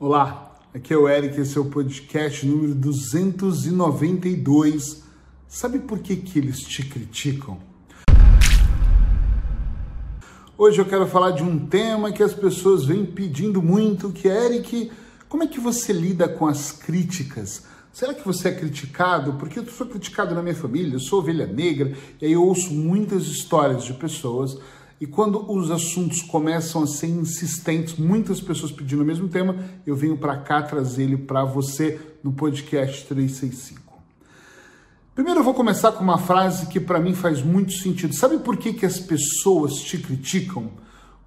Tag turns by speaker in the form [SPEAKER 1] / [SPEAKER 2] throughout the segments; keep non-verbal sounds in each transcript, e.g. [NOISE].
[SPEAKER 1] Olá, aqui é o Eric, esse é o podcast número 292. Sabe por que, que eles te criticam? Hoje eu quero falar de um tema que as pessoas vêm pedindo muito, que é Eric, como é que você lida com as críticas? Será que você é criticado? Porque eu sou criticado na minha família, eu sou ovelha negra, e aí eu ouço muitas histórias de pessoas e quando os assuntos começam a ser insistentes, muitas pessoas pedindo o mesmo tema, eu venho para cá trazer ele para você no podcast 365. Primeiro eu vou começar com uma frase que para mim faz muito sentido. Sabe por que, que as pessoas te criticam?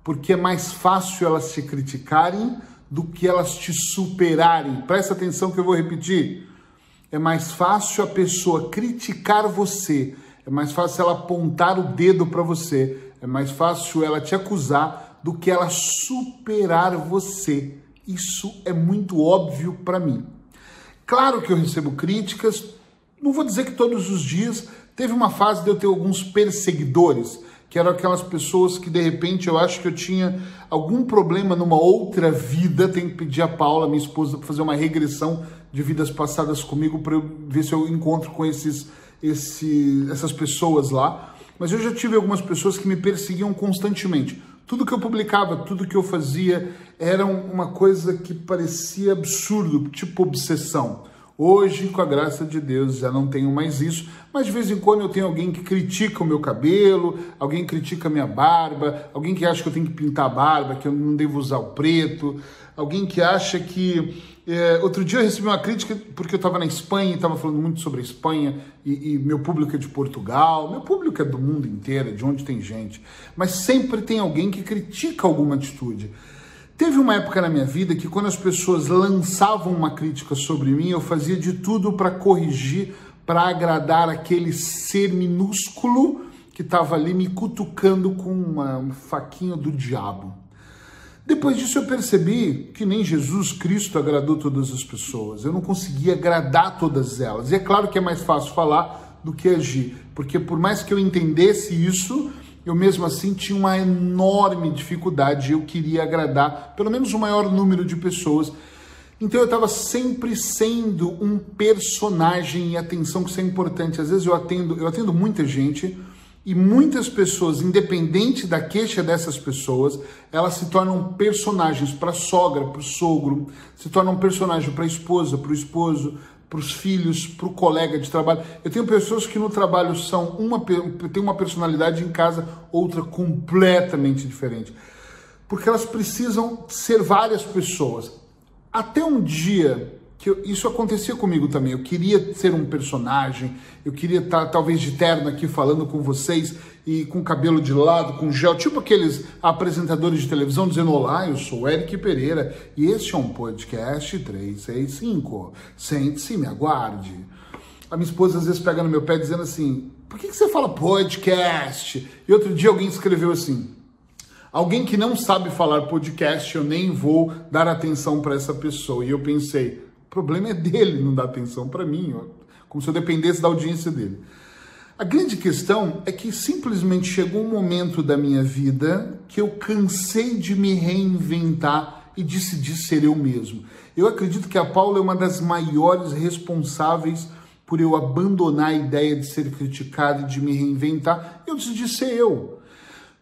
[SPEAKER 1] Porque é mais fácil elas te criticarem do que elas te superarem. Presta atenção que eu vou repetir. É mais fácil a pessoa criticar você, é mais fácil ela apontar o dedo para você, é mais fácil ela te acusar do que ela superar você. Isso é muito óbvio para mim. Claro que eu recebo críticas, não vou dizer que todos os dias. Teve uma fase de eu ter alguns perseguidores, que eram aquelas pessoas que de repente eu acho que eu tinha algum problema numa outra vida. Tenho que pedir a Paula, minha esposa, para fazer uma regressão de vidas passadas comigo para ver se eu encontro com esses, esse, essas pessoas lá mas eu já tive algumas pessoas que me perseguiam constantemente. Tudo que eu publicava, tudo que eu fazia era uma coisa que parecia absurdo, tipo obsessão. Hoje, com a graça de Deus, já não tenho mais isso, mas de vez em quando eu tenho alguém que critica o meu cabelo, alguém critica a minha barba, alguém que acha que eu tenho que pintar a barba, que eu não devo usar o preto, alguém que acha que. É, outro dia eu recebi uma crítica porque eu estava na Espanha e estava falando muito sobre a Espanha e, e, meu público é de Portugal, meu público é do mundo inteiro, é de onde tem gente, mas sempre tem alguém que critica alguma atitude. Teve uma época na minha vida que quando as pessoas lançavam uma crítica sobre mim, eu fazia de tudo para corrigir, para agradar aquele ser minúsculo que estava ali me cutucando com uma, um faquinho do diabo. Depois disso eu percebi que nem Jesus Cristo agradou todas as pessoas. Eu não conseguia agradar todas elas. E é claro que é mais fácil falar do que agir, porque por mais que eu entendesse isso, eu mesmo assim tinha uma enorme dificuldade. Eu queria agradar pelo menos o maior número de pessoas. Então eu estava sempre sendo um personagem e atenção que isso é importante. Às vezes eu atendo, eu atendo muita gente e muitas pessoas, independente da queixa dessas pessoas, elas se tornam personagens para a sogra, para o sogro, se tornam personagem para a esposa, para o esposo, para os filhos, para o colega de trabalho. Eu tenho pessoas que no trabalho são uma tem uma personalidade em casa, outra completamente diferente. Porque elas precisam ser várias pessoas. Até um dia que eu, isso acontecia comigo também. Eu queria ser um personagem, eu queria estar talvez de terno aqui falando com vocês e com cabelo de lado, com gel, tipo aqueles apresentadores de televisão dizendo: Olá, eu sou Eric Pereira e este é um podcast 365. Sente-se, me aguarde. A minha esposa às vezes pega no meu pé dizendo assim: Por que, que você fala podcast? E outro dia alguém escreveu assim: Alguém que não sabe falar podcast, eu nem vou dar atenção para essa pessoa. E eu pensei, problema é dele não dar atenção para mim, como se eu dependesse da audiência dele. A grande questão é que simplesmente chegou um momento da minha vida que eu cansei de me reinventar e decidi ser eu mesmo. Eu acredito que a Paula é uma das maiores responsáveis por eu abandonar a ideia de ser criticado e de me reinventar. Eu decidi ser eu.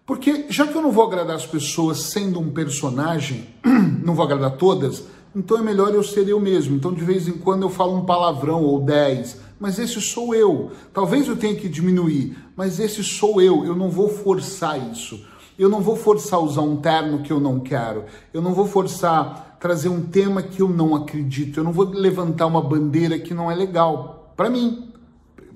[SPEAKER 1] Porque já que eu não vou agradar as pessoas sendo um personagem, [CLEARS THROAT] não vou agradar todas, então é melhor eu ser eu mesmo. Então de vez em quando eu falo um palavrão ou dez, mas esse sou eu. Talvez eu tenha que diminuir, mas esse sou eu. Eu não vou forçar isso. Eu não vou forçar usar um terno que eu não quero. Eu não vou forçar trazer um tema que eu não acredito. Eu não vou levantar uma bandeira que não é legal para mim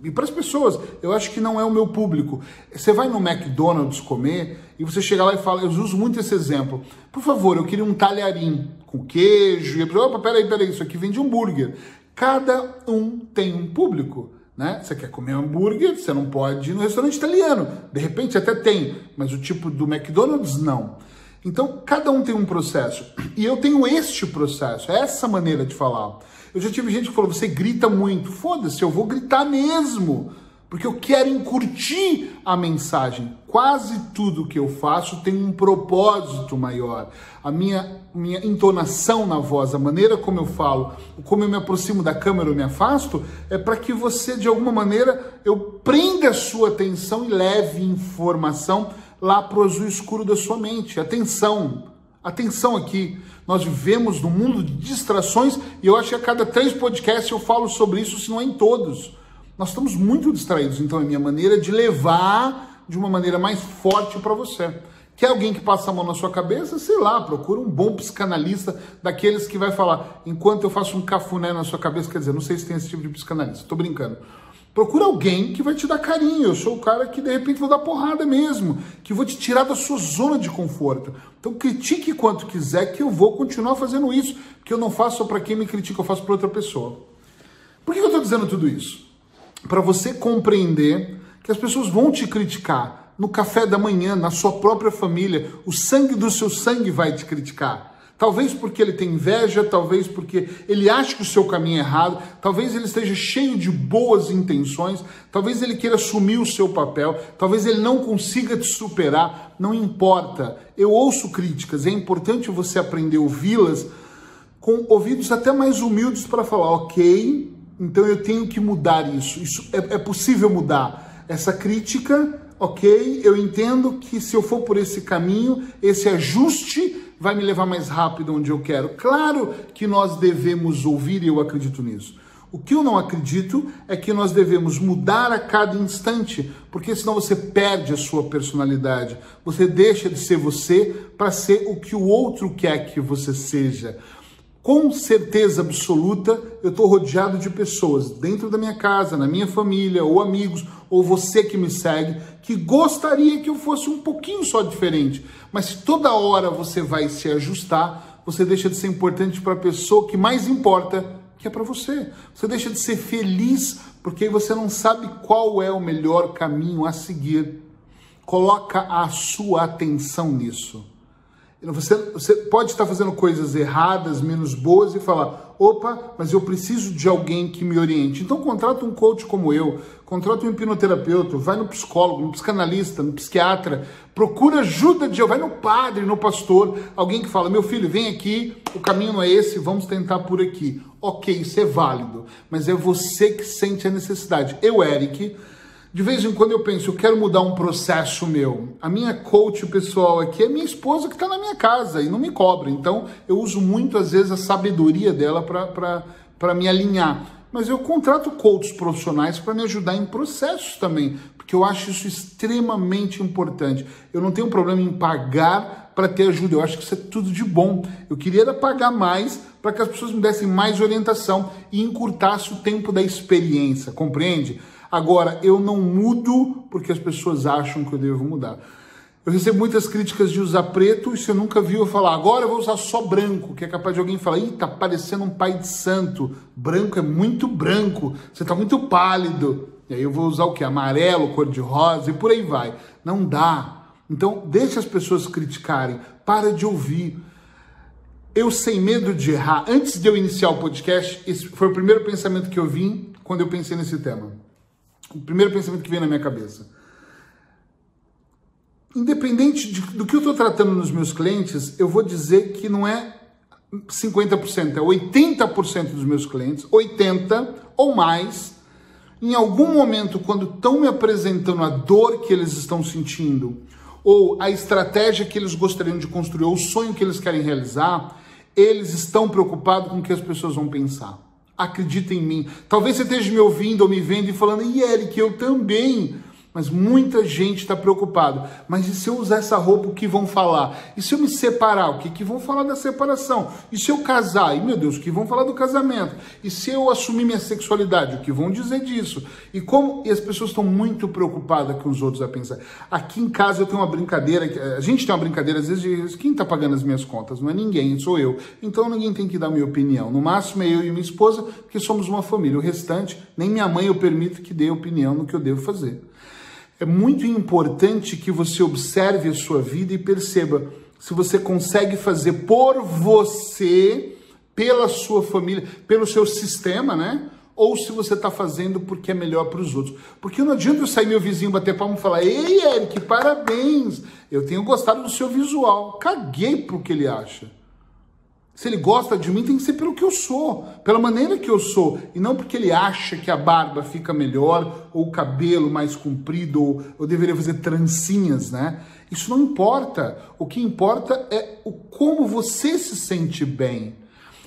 [SPEAKER 1] e para as pessoas, eu acho que não é o meu público. Você vai no McDonald's comer e você chega lá e fala, eu uso muito esse exemplo. Por favor, eu queria um talharim com queijo. E a pessoa, opa, peraí, peraí, isso aqui vem de hambúrguer. Cada um tem um público. Né? Você quer comer hambúrguer, você não pode ir no restaurante italiano. De repente até tem, mas o tipo do McDonald's não. Então, cada um tem um processo. E eu tenho este processo, essa maneira de falar. Eu já tive gente que falou: você grita muito. Foda-se, eu vou gritar mesmo. porque eu quero encurtir a mensagem. Quase tudo que eu faço tem um propósito maior. A minha, minha entonação na voz, a maneira como eu falo, como eu me aproximo da câmera ou me afasto, é para que você, de alguma maneira, eu prenda a sua atenção e leve informação lá para o azul escuro da sua mente. Atenção, atenção aqui. Nós vivemos num mundo de distrações e eu acho que a cada três podcasts eu falo sobre isso, se não é em todos. Nós estamos muito distraídos, então é minha maneira de levar de uma maneira mais forte para você. Quer alguém que passa a mão na sua cabeça? Sei lá, procura um bom psicanalista, daqueles que vai falar, enquanto eu faço um cafuné na sua cabeça, quer dizer, não sei se tem esse tipo de psicanalista, tô brincando. Procura alguém que vai te dar carinho. Eu sou o cara que de repente vou dar porrada mesmo, que vou te tirar da sua zona de conforto. Então critique quanto quiser que eu vou continuar fazendo isso, porque eu não faço para quem me critica, eu faço para outra pessoa. Por que eu estou dizendo tudo isso? para você compreender que as pessoas vão te criticar no café da manhã, na sua própria família, o sangue do seu sangue vai te criticar. Talvez porque ele tem inveja, talvez porque ele acha que o seu caminho é errado, talvez ele esteja cheio de boas intenções, talvez ele queira assumir o seu papel, talvez ele não consiga te superar, não importa. Eu ouço críticas, é importante você aprender a ouvi-las com ouvidos até mais humildes para falar, ok, então eu tenho que mudar isso. Isso é, é possível mudar. Essa crítica, ok, eu entendo que se eu for por esse caminho, esse ajuste vai me levar mais rápido onde eu quero. Claro que nós devemos ouvir e eu acredito nisso. O que eu não acredito é que nós devemos mudar a cada instante, porque senão você perde a sua personalidade. Você deixa de ser você para ser o que o outro quer que você seja com certeza absoluta, eu estou rodeado de pessoas dentro da minha casa, na minha família, ou amigos, ou você que me segue, que gostaria que eu fosse um pouquinho só diferente. Mas se toda hora você vai se ajustar, você deixa de ser importante para a pessoa que mais importa, que é para você. Você deixa de ser feliz porque você não sabe qual é o melhor caminho a seguir. Coloca a sua atenção nisso. Você, você pode estar fazendo coisas erradas, menos boas e falar: opa, mas eu preciso de alguém que me oriente. Então contrata um coach como eu, contrata um hipnoterapeuta, vai no psicólogo, no psicanalista, no psiquiatra, procura ajuda de vai no padre, no pastor, alguém que fala: meu filho, vem aqui, o caminho é esse, vamos tentar por aqui. Ok, isso é válido, mas é você que sente a necessidade. Eu, Eric de vez em quando eu penso, eu quero mudar um processo meu. A minha coach pessoal aqui é minha esposa que está na minha casa e não me cobra. Então eu uso muito, às vezes, a sabedoria dela para me alinhar. Mas eu contrato coaches profissionais para me ajudar em processos também, porque eu acho isso extremamente importante. Eu não tenho problema em pagar para ter ajuda, eu acho que isso é tudo de bom. Eu queria pagar mais para que as pessoas me dessem mais orientação e encurtasse o tempo da experiência, compreende? Agora, eu não mudo porque as pessoas acham que eu devo mudar. Eu recebo muitas críticas de usar preto e você nunca viu eu falar, agora eu vou usar só branco, que é capaz de alguém falar, ih, tá parecendo um pai de santo, branco é muito branco, você tá muito pálido. E aí eu vou usar o que? Amarelo, cor de rosa e por aí vai. Não dá. Então, deixa as pessoas criticarem, para de ouvir. Eu sem medo de errar, antes de eu iniciar o podcast, esse foi o primeiro pensamento que eu vim quando eu pensei nesse tema o primeiro pensamento que vem na minha cabeça. Independente de, do que eu estou tratando nos meus clientes, eu vou dizer que não é 50%, é 80% dos meus clientes, 80% ou mais, em algum momento, quando estão me apresentando a dor que eles estão sentindo, ou a estratégia que eles gostariam de construir, ou o sonho que eles querem realizar, eles estão preocupados com o que as pessoas vão pensar. Acredita em mim. Talvez você esteja me ouvindo ou me vendo e falando, e Eric, eu também. Mas muita gente está preocupado. Mas e se eu usar essa roupa, o que vão falar? E se eu me separar, o que, que vão falar da separação? E se eu casar? E meu Deus, o que vão falar do casamento? E se eu assumir minha sexualidade? O que vão dizer disso? E como e as pessoas estão muito preocupadas com os outros a pensar. Aqui em casa eu tenho uma brincadeira, a gente tem uma brincadeira às vezes de quem está pagando as minhas contas? Não é ninguém, sou eu. Então ninguém tem que dar minha opinião. No máximo é eu e minha esposa, porque somos uma família. O restante, nem minha mãe eu permito que dê opinião no que eu devo fazer. É muito importante que você observe a sua vida e perceba se você consegue fazer por você, pela sua família, pelo seu sistema, né? ou se você está fazendo porque é melhor para os outros. Porque não adianta eu sair meu vizinho bater palma e falar: Ei, Eric, parabéns! Eu tenho gostado do seu visual. Caguei pro que ele acha. Se ele gosta de mim, tem que ser pelo que eu sou, pela maneira que eu sou, e não porque ele acha que a barba fica melhor, ou o cabelo mais comprido, ou eu deveria fazer trancinhas, né? Isso não importa. O que importa é o como você se sente bem.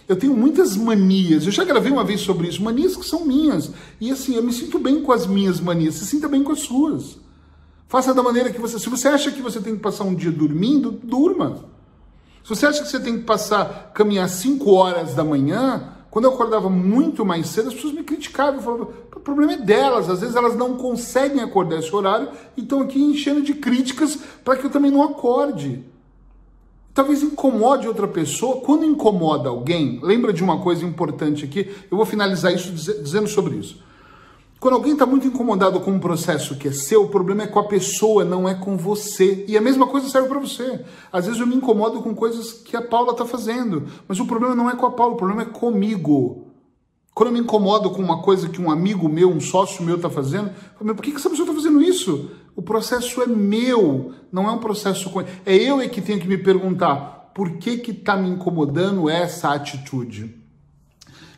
[SPEAKER 1] Eu tenho muitas manias. Eu já gravei uma vez sobre isso, manias que são minhas. E assim, eu me sinto bem com as minhas manias. Se sinta bem com as suas. Faça da maneira que você. Se você acha que você tem que passar um dia dormindo, durma. Se você acha que você tem que passar, caminhar 5 horas da manhã, quando eu acordava muito mais cedo, as pessoas me criticavam, o problema é delas, às vezes elas não conseguem acordar esse horário e estão aqui enchendo de críticas para que eu também não acorde. Talvez incomode outra pessoa. Quando incomoda alguém, lembra de uma coisa importante aqui, eu vou finalizar isso dizendo sobre isso. Quando alguém está muito incomodado com um processo que é seu, o problema é com a pessoa, não é com você. E a mesma coisa serve para você. Às vezes eu me incomodo com coisas que a Paula está fazendo, mas o problema não é com a Paula, o problema é comigo. Quando eu me incomodo com uma coisa que um amigo meu, um sócio meu está fazendo, eu falo, por que essa pessoa está fazendo isso? O processo é meu, não é um processo com É eu é que tenho que me perguntar por que que está me incomodando essa atitude.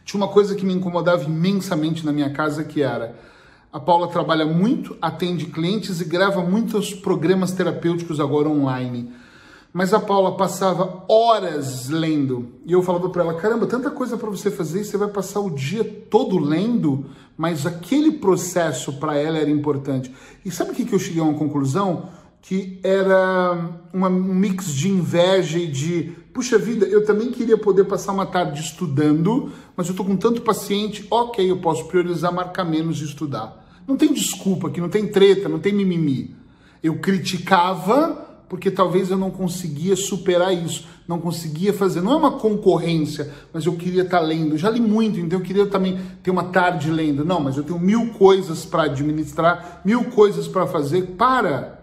[SPEAKER 1] Tinha uma coisa que me incomodava imensamente na minha casa que era a Paula trabalha muito, atende clientes e grava muitos programas terapêuticos agora online. Mas a Paula passava horas lendo. E eu falava para ela: caramba, tanta coisa para você fazer e você vai passar o dia todo lendo. Mas aquele processo para ela era importante. E sabe o que, que eu cheguei a uma conclusão? Que era uma, um mix de inveja e de puxa vida, eu também queria poder passar uma tarde estudando, mas eu estou com tanto paciente, ok, eu posso priorizar, marcar menos e estudar. Não tem desculpa aqui, não tem treta, não tem mimimi. Eu criticava porque talvez eu não conseguia superar isso, não conseguia fazer. Não é uma concorrência, mas eu queria estar tá lendo. já li muito, então eu queria também ter uma tarde lendo. Não, mas eu tenho mil coisas para administrar, mil coisas para fazer. Para,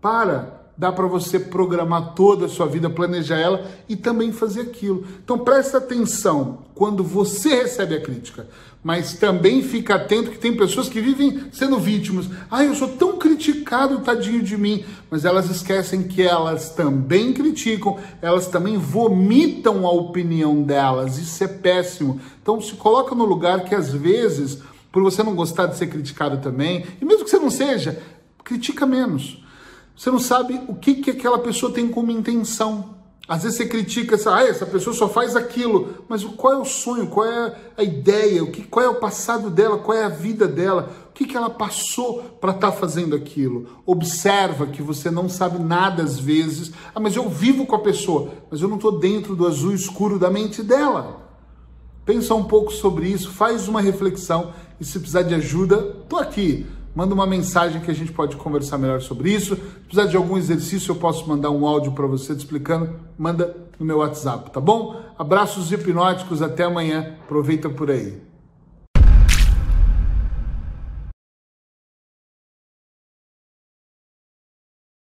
[SPEAKER 1] para dá para você programar toda a sua vida, planejar ela e também fazer aquilo. Então presta atenção quando você recebe a crítica, mas também fica atento que tem pessoas que vivem sendo vítimas. Ah, eu sou tão criticado, tadinho de mim, mas elas esquecem que elas também criticam, elas também vomitam a opinião delas. Isso é péssimo. Então se coloca no lugar que às vezes, por você não gostar de ser criticado também, e mesmo que você não seja, critica menos você não sabe o que, que aquela pessoa tem como intenção. Às vezes você critica essa, ah, essa pessoa só faz aquilo, mas qual é o sonho, qual é a ideia, o que, qual é o passado dela, qual é a vida dela, o que, que ela passou para estar tá fazendo aquilo. Observa que você não sabe nada às vezes. Ah, mas eu vivo com a pessoa, mas eu não estou dentro do azul escuro da mente dela. Pensa um pouco sobre isso, faz uma reflexão e se precisar de ajuda, estou aqui manda uma mensagem que a gente pode conversar melhor sobre isso. Se precisar de algum exercício, eu posso mandar um áudio para você te explicando. Manda no meu WhatsApp, tá bom? Abraços hipnóticos, até amanhã. Aproveita por aí.